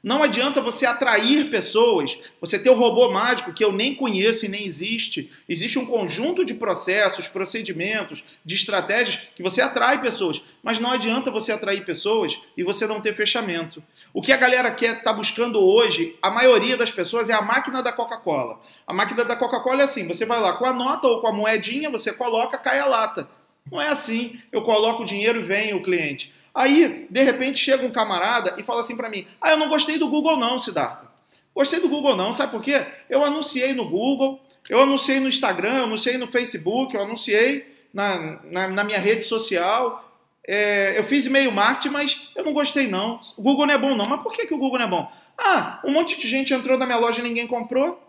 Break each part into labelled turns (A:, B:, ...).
A: Não adianta você atrair pessoas, você ter o robô mágico que eu nem conheço e nem existe. Existe um conjunto de processos, procedimentos, de estratégias que você atrai pessoas, mas não adianta você atrair pessoas e você não ter fechamento. O que a galera quer tá buscando hoje, a maioria das pessoas é a máquina da Coca-Cola. A máquina da Coca-Cola é assim, você vai lá com a nota ou com a moedinha, você coloca, cai a lata. Não é assim. Eu coloco o dinheiro e vem o cliente. Aí, de repente, chega um camarada e fala assim para mim: Ah, eu não gostei do Google, não, Siddhartha. Gostei do Google, não. Sabe por quê? Eu anunciei no Google, eu anunciei no Instagram, eu anunciei no Facebook, eu anunciei na, na, na minha rede social. É, eu fiz e-mail marketing, mas eu não gostei, não. O Google não é bom, não. Mas por que, que o Google não é bom? Ah, um monte de gente entrou na minha loja e ninguém comprou.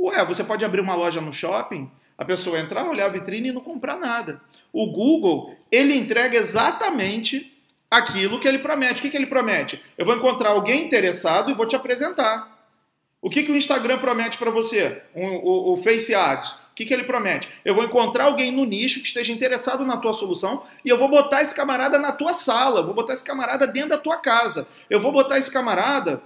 A: Ué, você pode abrir uma loja no shopping a pessoa entrar, olhar a vitrine e não comprar nada. O Google, ele entrega exatamente aquilo que ele promete. O que, que ele promete? Eu vou encontrar alguém interessado e vou te apresentar. O que, que o Instagram promete para você? O, o, o, Face Ads. O que, que ele promete? Eu vou encontrar alguém no nicho que esteja interessado na tua solução e eu vou botar esse camarada na tua sala, vou botar esse camarada dentro da tua casa. Eu vou botar esse camarada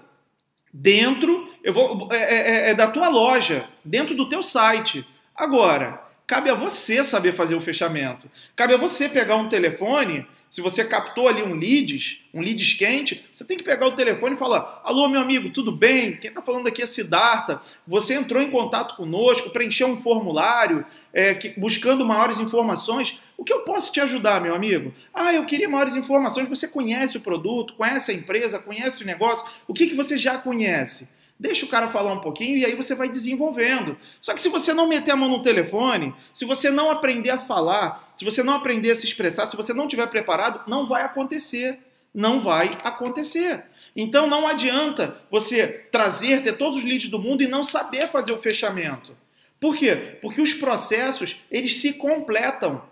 A: dentro eu vou, é, é, é, é da tua loja, dentro do teu site. Agora, cabe a você saber fazer o fechamento. Cabe a você pegar um telefone, se você captou ali um leads, um leads quente, você tem que pegar o telefone e falar: Alô, meu amigo, tudo bem? Quem está falando aqui é Siddhartha. Você entrou em contato conosco, preencheu um formulário, é, que, buscando maiores informações. O que eu posso te ajudar, meu amigo? Ah, eu queria maiores informações. Você conhece o produto, conhece a empresa, conhece o negócio. O que, que você já conhece? Deixa o cara falar um pouquinho e aí você vai desenvolvendo. Só que se você não meter a mão no telefone, se você não aprender a falar, se você não aprender a se expressar, se você não estiver preparado, não vai acontecer. Não vai acontecer. Então não adianta você trazer, ter todos os leads do mundo e não saber fazer o fechamento. Por quê? Porque os processos, eles se completam.